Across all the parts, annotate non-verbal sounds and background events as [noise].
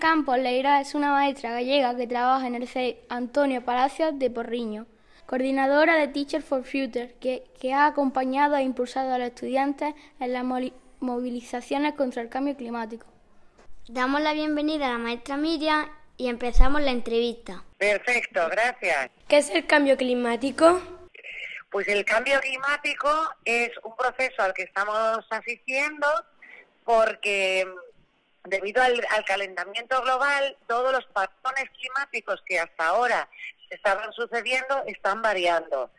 Campos Leira es una maestra gallega que trabaja en el CEI Antonio Palacios de Porriño, coordinadora de Teacher for Future, que, que ha acompañado e impulsado a los estudiantes en las movilizaciones contra el cambio climático. Damos la bienvenida a la maestra Miriam y empezamos la entrevista. Perfecto, gracias. ¿Qué es el cambio climático? Pues el cambio climático es un proceso al que estamos asistiendo porque debido al, calentamiento global, todos los patrones climáticos que hasta ahora estaban sucediendo están variando.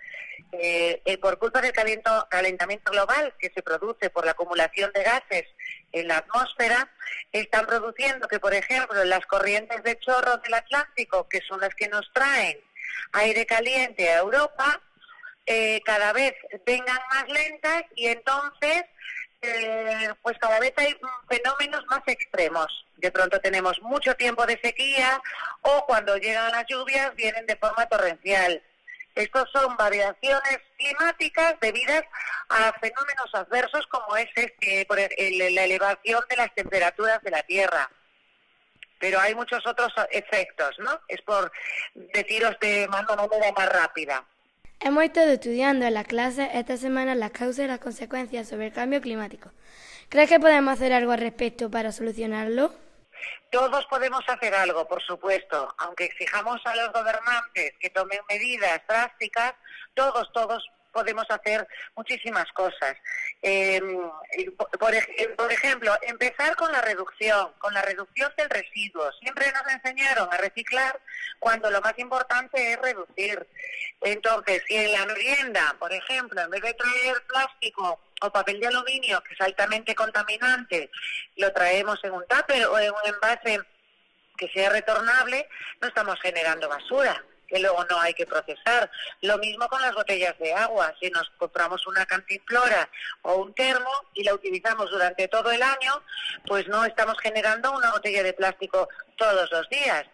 Eh, eh, por culpa del calentamiento global que se produce por la acumulación de gases en la atmósfera, están produciendo que, por ejemplo, las corrientes de chorro del Atlántico, que son las que nos traen aire caliente a Europa, eh, cada vez vengan más lentas y entonces eh, pues cada vez hay fenómenos más extremos. De pronto tenemos mucho tiempo de sequía o cuando llegan las lluvias vienen de forma torrencial. Estos son variaciones climáticas debidas a fenómenos adversos como es este, por la elevación de las temperaturas de la Tierra. Pero hay muchos otros efectos, ¿no? Es por deciros de una manera más rápida. Hemos estado estudiando en la clase esta semana las causas y las consecuencias sobre el cambio climático. ¿Crees que podemos hacer algo al respecto para solucionarlo? Todos podemos hacer algo, por supuesto, aunque exijamos a los gobernantes que tomen medidas drásticas, todos, todos podemos hacer muchísimas cosas. Em, por, ejemplo, empezar con la reducción, con la reducción del residuo. Siempre nos enseñaron a reciclar cuando lo más importante es reducir. Entonces, si en la merienda, por ejemplo, en vez de traer plástico o papel de aluminio, que es altamente contaminante, lo traemos en un tupper o en un envase que sea retornable, no estamos generando basura que luego no hay que procesar. Lo mismo con las botellas de agua. Si nos compramos una cantinflora o un termo y la utilizamos durante todo el año, pues no estamos generando una botella de plástico todos los días.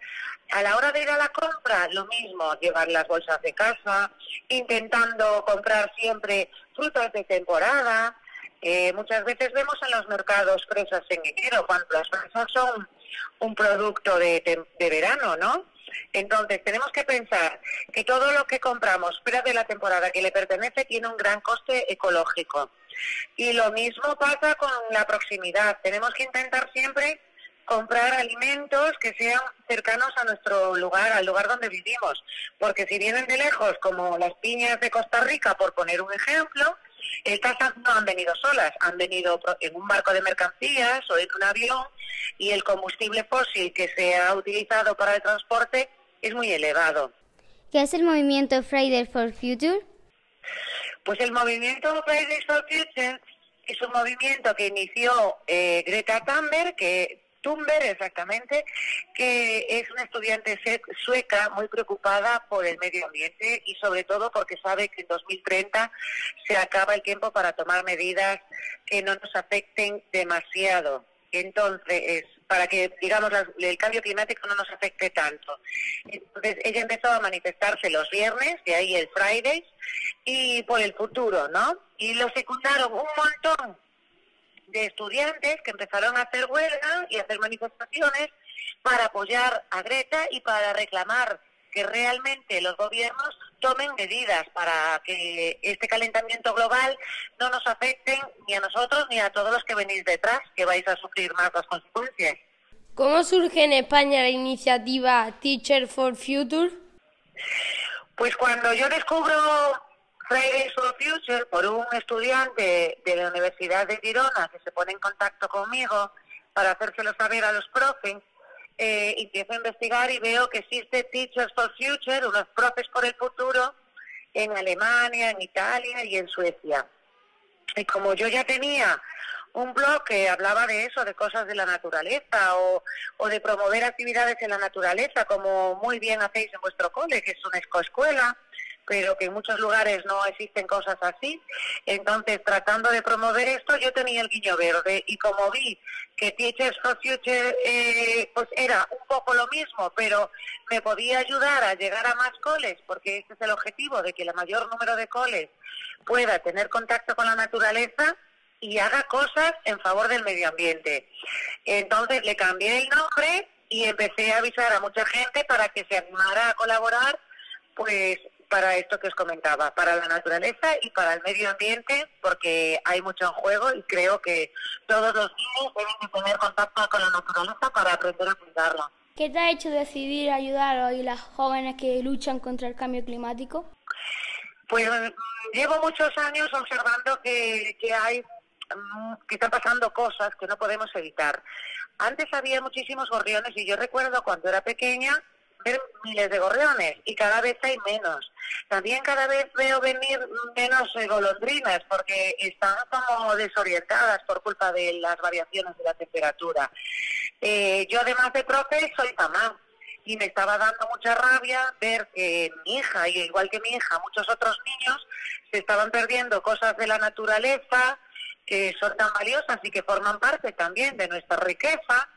A la hora de ir a la compra, lo mismo, llevar las bolsas de casa, intentando comprar siempre frutas de temporada. Eh, muchas veces vemos en los mercados fresas en enero, cuando las fresas son un producto de, de verano, ¿no? Entonces, tenemos que pensar que todo lo que compramos fuera de la temporada que le pertenece tiene un gran coste ecológico. Y lo mismo pasa con la proximidad. Tenemos que intentar siempre comprar alimentos que sean cercanos a nuestro lugar, al lugar donde vivimos. Porque si vienen de lejos, como las piñas de Costa Rica, por poner un ejemplo, estas no han venido solas, han venido en un barco de mercancías o en un avión y el combustible fósil que se ha utilizado para el transporte es muy elevado. ¿Qué es el movimiento Fridays for Future? Pues el movimiento Fridays for Future es un movimiento que inició eh, Greta Thunberg, que Thunberg exactamente, que es una estudiante sueca muy preocupada por el medio ambiente y sobre todo porque sabe que en 2030 se acaba el tiempo para tomar medidas que no nos afecten demasiado. Entonces, para que, digamos, el cambio climático no nos afecte tanto. Entonces, ella empezó a manifestarse los viernes, de ahí el Fridays, y por el futuro, ¿no? Y lo secundaron un montón de estudiantes que empezaron a hacer huelga y a hacer manifestaciones para apoyar a Greta y para reclamar que realmente los gobiernos tomen medidas para que este calentamiento global no nos afecte ni a nosotros ni a todos los que venís detrás, que vais a sufrir más las consecuencias. ¿Cómo surge en España la iniciativa Teacher for Future? Pues cuando yo descubro Fridays for Future por un estudiante de la Universidad de Girona que se pone en contacto conmigo para hacérselo saber a los profes, eh, empiezo a investigar y veo que existe Teachers for Future, unos profes por el futuro, en Alemania, en Italia y en Suecia. Y como yo ya tenía un blog que hablaba de eso, de cosas de la naturaleza o, o de promover actividades en la naturaleza, como muy bien hacéis en vuestro cole, que es una escoescuela, pero que en muchos lugares no existen cosas así. Entonces, tratando de promover esto, yo tenía el guiño verde y como vi que Teachers for Future eh, pues era un poco lo mismo, pero me podía ayudar a llegar a más coles, porque este es el objetivo, de que el mayor número de coles pueda tener contacto con la naturaleza y haga cosas en favor del medio ambiente. Entonces le cambié el nombre y empecé a avisar a mucha gente para que se animara a colaborar, pues para esto que os comentaba, para la naturaleza y para el medio ambiente, porque hay mucho en juego y creo que todos los niños deben de tener contacto con la naturaleza para aprender a cuidarla. ¿Qué te ha hecho decidir ayudar a las jóvenes que luchan contra el cambio climático? Pues mm, llevo muchos años observando que, que hay mm, que están pasando cosas que no podemos evitar. Antes había muchísimos gorriones y yo recuerdo cuando era pequeña ver miles de gorriones y cada vez hay menos. También cada vez veo venir menos eh, golondrinas porque están como desorientadas por culpa de las variaciones de la temperatura. Eh, yo además de profe soy mamá y me estaba dando mucha rabia ver que mi hija, y igual que mi hija, muchos otros niños, se estaban perdiendo cosas de la naturaleza que son tan valiosas y que forman parte también de nuestra riqueza,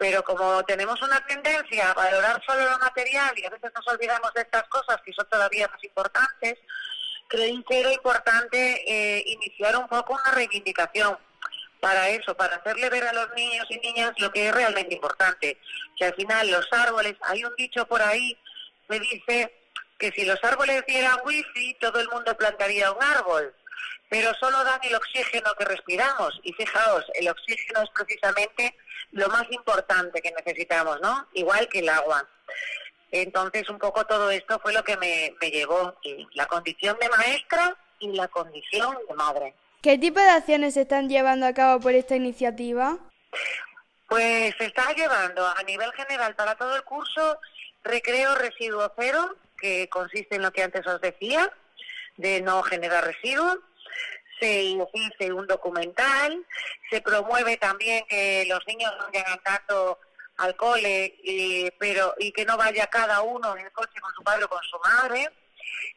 pero como tenemos una tendencia a valorar solo lo material y a veces nos olvidamos de estas cosas que son todavía más importantes, creí que era importante eh, iniciar un poco una reivindicación para eso, para hacerle ver a los niños y niñas lo que es realmente importante. Que al final los árboles, hay un dicho por ahí que dice que si los árboles dieran wifi, todo el mundo plantaría un árbol, pero solo dan el oxígeno que respiramos. Y fijaos, el oxígeno es precisamente lo más importante que necesitamos, ¿no? Igual que el agua. Entonces, un poco todo esto fue lo que me, me llevó, la condición de maestra y la condición de madre. ¿Qué tipo de acciones se están llevando a cabo por esta iniciativa? Pues se está llevando a nivel general para todo el curso recreo residuo cero, que consiste en lo que antes os decía, de no generar residuos. Se hice un documental, se promueve también que los niños no vayan tanto al cole, y, pero y que no vaya cada uno en el coche con su padre o con su madre.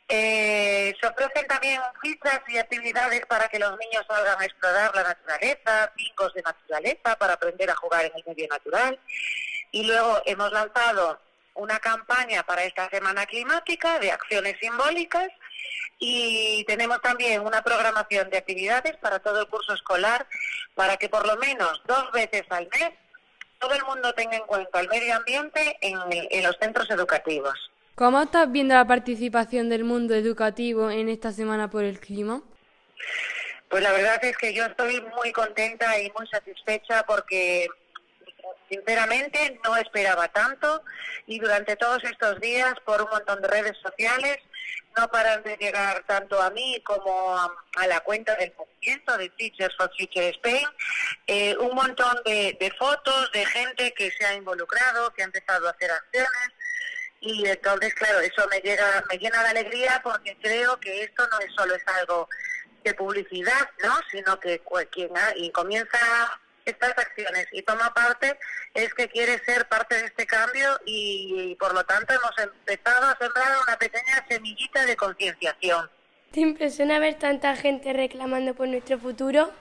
Eh, se ofrecen también fichas y actividades para que los niños salgan a explorar la naturaleza, picos de naturaleza para aprender a jugar en el medio natural. Y luego hemos lanzado una campaña para esta semana climática de acciones simbólicas y tenemos también una programación de actividades para todo el curso escolar para que por lo menos dos veces al mes todo el mundo tenga en cuenta el medio ambiente en los centros educativos. ¿Cómo estás viendo la participación del mundo educativo en esta Semana por el Clima? Pues la verdad es que yo estoy muy contenta y muy satisfecha porque sinceramente no esperaba tanto y durante todos estos días por un montón de redes sociales no paran de llegar tanto a mí como a, la cuenta del movimiento de Teachers for Future Spain. Eh, un montón de, de fotos de gente que se ha involucrado, que ha empezado a hacer acciones. Y entonces claro eso me llega me llena de alegría porque creo que esto no es solo es algo de publicidad no sino que quien y comienza estas acciones y toma parte es que quiere ser parte de este cambio y, por lo tanto hemos empezado a sembrar una pequeña semillita de concienciación. ¿Te impresiona ver tanta gente reclamando por nuestro futuro?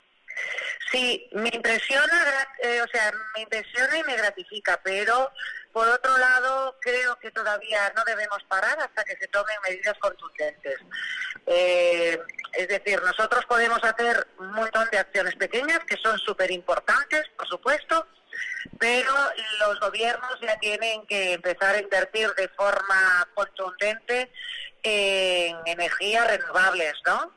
Sí, me impresiona, eh, o sea, me impresiona y me gratifica, pero por otro lado, creo que todavía no debemos parar hasta que se tomen medidas contundentes. Eh, es decir, nosotros podemos hacer un montón de acciones pequeñas que son súper importantes, por supuesto, pero los gobiernos ya tienen que empezar a invertir de forma contundente en energías renovables, ¿no?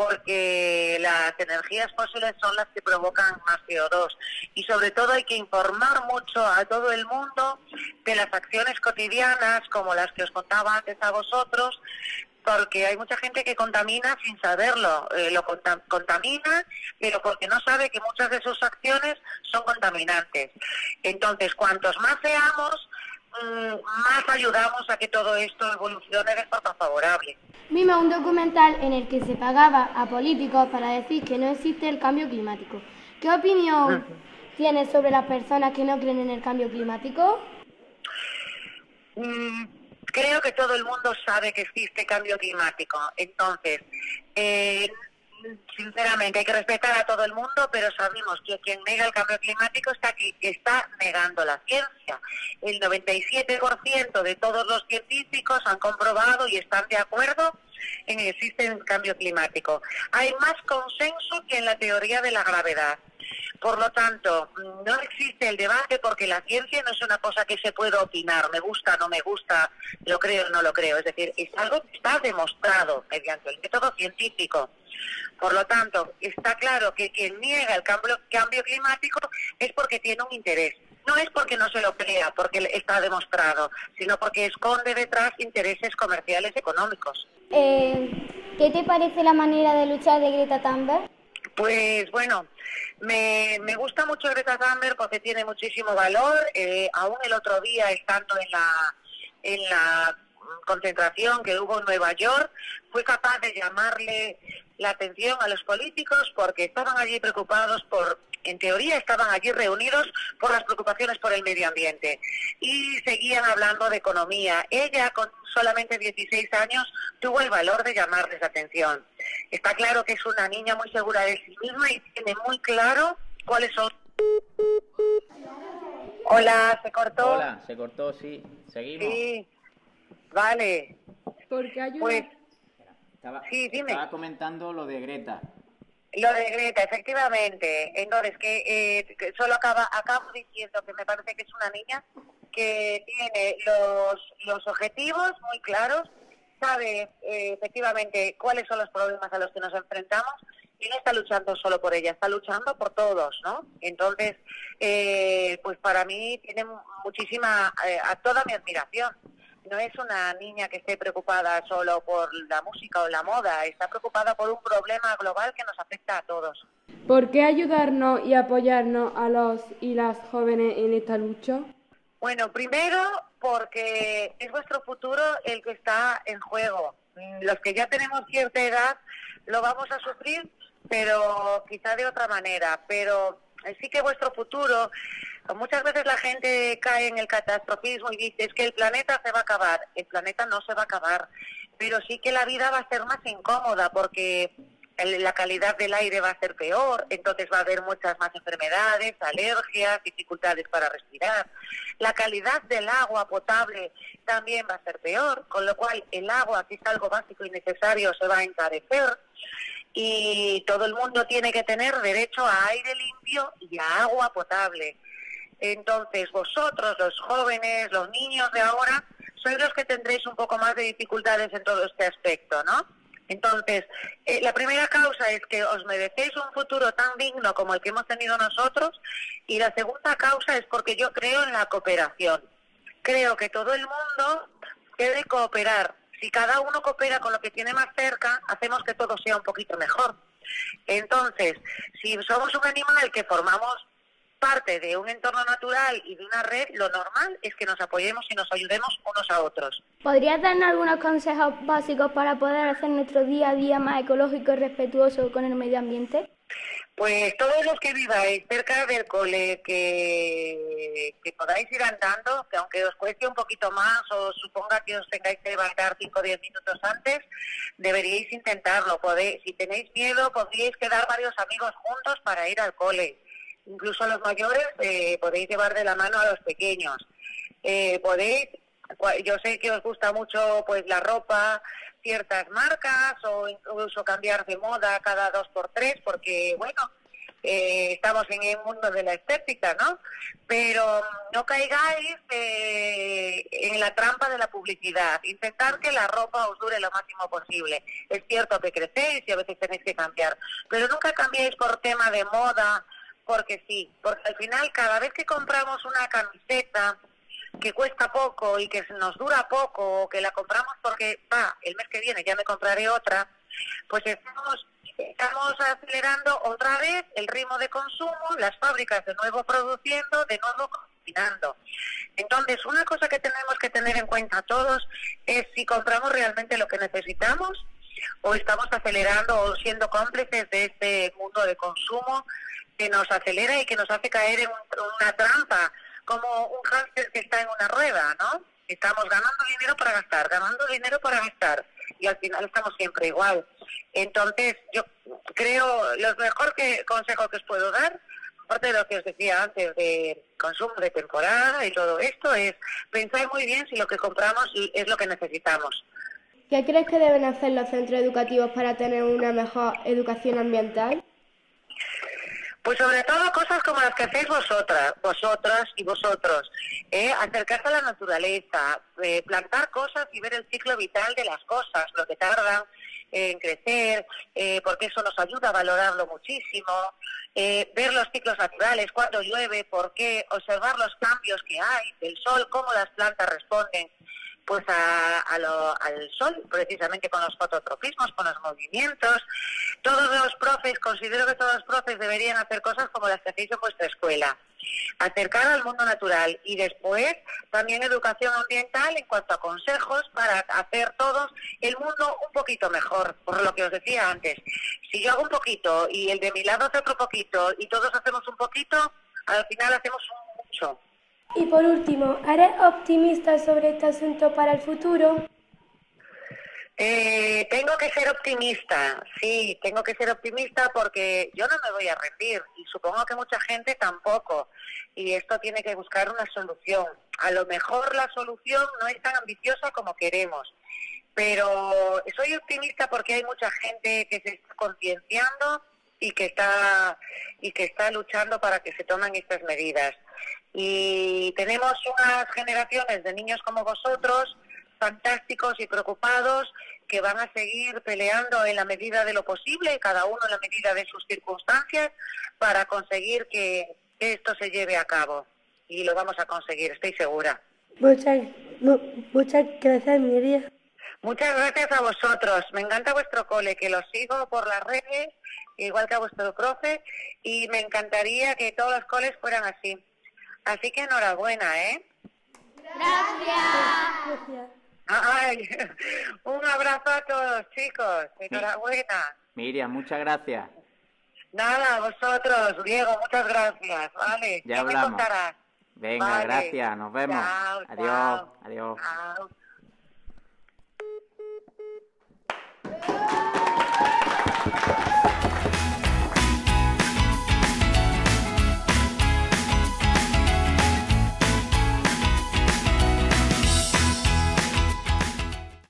porque las energías fósiles son las que provocan más CO2 y sobre todo hay que informar mucho a todo el mundo de las acciones cotidianas como las que os contaba antes a vosotros porque hay mucha gente que contamina sin saberlo, eh, lo contamina, pero porque no sabe que muchas de sus acciones son contaminantes. Entonces, cuantos más seamos, mm, más ayudamos a que todo esto evolucione de forma favorable. Vimos un documental en el que se pagaba a políticos para decir que no existe el cambio climático. ¿Qué opinión tienes sobre las personas que no creen en el cambio climático? Mm, creo que todo el mundo sabe que existe cambio climático. Entonces, eh, sinceramente hay que respetar a todo el mundo, pero sabemos que quien nega el cambio climático está aquí, está negando la ciencia. El 97% de todos los científicos han comprobado y están de acuerdo en que existe el cambio climático. Hay más consenso que en la teoría de la gravedad. Por lo tanto, no existe el debate porque la ciencia no es una cosa que se pueda opinar, me gusta, no me gusta, lo creo, no lo creo. Es decir, es algo que está demostrado mediante el método científico. Por lo tanto, está claro que quien niega el cambio, cambio climático es porque tiene un interés. No es porque no se lo crea, porque está demostrado, sino porque esconde detrás intereses comerciales económicos. Eh, ¿Qué te parece la manera de luchar de Greta Thunberg? Pues bueno, me, me gusta mucho Greta Thunberg porque tiene muchísimo valor. Eh, aún el otro día, estando en la, en la concentración que hubo en Nueva York, fue capaz de llamarle la atención a los políticos porque estaban allí preocupados por, en teoría estaban allí reunidos por las preocupaciones por el medio ambiente y seguían hablando de economía. Ella, con solamente 16 años, tuvo el valor de llamarles la atención. Está claro que es una niña muy segura de sí misma y tiene muy claro cuáles son. Hola, se cortó. Hola, se cortó, sí. Seguimos. Sí, vale. Porque ayuda. Pues Estaba, Sí, dime. estaba comentando lo de Greta. Lo de Greta, efectivamente. Entonces, que, eh, solo acaba, acabo diciendo que me parece que es una niña que tiene los, los objetivos muy claros, sabe eh, efectivamente cuáles son los problemas a los que nos enfrentamos y no está luchando solo por ella, está luchando por todos, ¿no? Entonces, eh, pues para mí tiene muchísima, eh, a toda mi admiración. No es una niña que esté preocupada solo por la música o la moda, está preocupada por un problema global que nos afecta a todos. ¿Por qué ayudarnos y apoyarnos a los y las jóvenes en esta lucha? Bueno, primero porque es vuestro futuro el que está en juego. Mm, Los que ya tenemos cierta edad lo vamos a sufrir, pero quizá de otra manera. Pero sí que vuestro futuro, muchas veces la gente cae en el catastrofismo y dice es que el planeta se va a acabar. El planeta no se va a acabar, pero sí que la vida va a ser más incómoda porque la calidad del aire va a ser peor, entonces va a haber muchas más enfermedades, alergias, dificultades para respirar. La calidad del agua potable también va a ser peor, con lo cual el agua, que es algo básico y necesario, se va a encarecer. Y todo el mundo tiene que tener derecho a aire limpio y a agua potable. Entonces, vosotros, los jóvenes, los niños de ahora, sois los que tendréis un poco más de dificultades en todo este aspecto, ¿no? Entonces, eh, la primera causa es que os merecéis un futuro tan digno como el que hemos tenido nosotros y la segunda causa es porque yo creo en la cooperación. Creo que todo el mundo debe cooperar. Si cada uno coopera con lo que tiene más cerca, hacemos que todo sea un poquito mejor. Entonces, si somos un animal que formamos parte de un entorno natural y de una red, lo normal es que nos apoyemos y nos ayudemos unos a otros. ¿Podrías darnos algunos consejos básicos para poder hacer nuestro día a día más ecológico y respetuoso con el medio ambiente? Pues todos los que viváis cerca del cole, que, que podáis ir andando, que aunque os cueste un poquito más o suponga que os tengáis que levantar 5 o 10 minutos antes, deberíais intentarlo. Podéis, si tenéis miedo, podríais quedar varios amigos juntos para ir al cole. Incluso los mayores eh, podéis llevar de la mano a los pequeños. Eh, podéis, yo sé que os gusta mucho pues la ropa, ciertas marcas o incluso cambiar de moda cada dos por tres porque bueno eh, estamos en el mundo de la estética no pero no caigáis eh, en la trampa de la publicidad. Intentar que la ropa os dure lo máximo posible. Es cierto que crecéis y a veces tenéis que cambiar pero nunca cambiéis por tema de moda porque sí porque al final cada vez que compramos una camiseta que cuesta poco y que nos dura poco o que la compramos porque va el mes que viene ya me compraré otra pues estamos estamos acelerando otra vez el ritmo de consumo las fábricas de nuevo produciendo de nuevo cocinando. Entonces una cosa que tenemos que tener en cuenta todos es si compramos realmente lo que necesitamos o estamos acelerando o siendo cómplices de este mundo de consumo que nos acelera y que nos hace caer en un- una trampa como un hámster que está en una rueda, ¿no? Estamos ganando dinero para gastar, ganando dinero para gastar y al final estamos siempre igual. Entonces, yo creo, lo mejor que consejo que os puedo dar, aparte de lo que os decía antes de consumo de temporada y todo esto, es pensar muy bien si lo que compramos es lo que necesitamos. ¿Qué crees que deben hacer los centros educativos para tener una mejor educación ambiental? Pues sobre todo cosas como las que hacéis vosotras, vosotras y vosotros. ¿eh? Acercarse a la naturaleza, eh, plantar cosas y ver el ciclo vital de las cosas, lo que tardan en crecer, eh, porque eso nos ayuda a valorarlo muchísimo. Eh, ver los ciclos naturales, cuando llueve, por qué, observar los cambios que hay del sol, cómo las plantas responden pues a, lo, al sol, precisamente con los fototropismos, con los movimientos. Todos los profes, considero que todos los profes deberían hacer cosas como las que hacéis en vuestra escuela. Acercar al mundo natural y después también educación ambiental en cuanto a consejos para hacer todos el mundo un poquito mejor, por lo que os decía antes. Si yo hago un poquito y el de mi lado hace otro poquito y todos hacemos un poquito, al final hacemos un mucho. Y por último, ¿eres optimista sobre este asunto para el futuro? Eh, tengo que ser optimista, sí, tengo que ser optimista porque yo no me voy a rendir y supongo que mucha gente tampoco. Y esto tiene que buscar una solución. A lo mejor la solución no es tan ambiciosa como queremos, pero soy optimista porque hay mucha gente que se está concienciando y que está y que está luchando para que se tomen estas medidas. Y tenemos unas generaciones de niños como vosotros, fantásticos y preocupados, que van a seguir peleando en la medida de lo posible, cada uno en la medida de sus circunstancias, para conseguir que esto se lleve a cabo. Y lo vamos a conseguir, estoy segura. Muchas, muchas gracias, Miriam. Muchas gracias a vosotros. Me encanta vuestro cole, que lo sigo por las redes, igual que a vuestro profe, y me encantaría que todos los coles fueran así. Así que enhorabuena, ¿eh? Gracias. Ay, [laughs] un abrazo a todos, chicos. Enhorabuena. Miriam, muchas gracias. Nada, vosotros, Diego, muchas gracias. Vale, ya hablamos. Venga, gracias, nos vemos. adiós, adiós.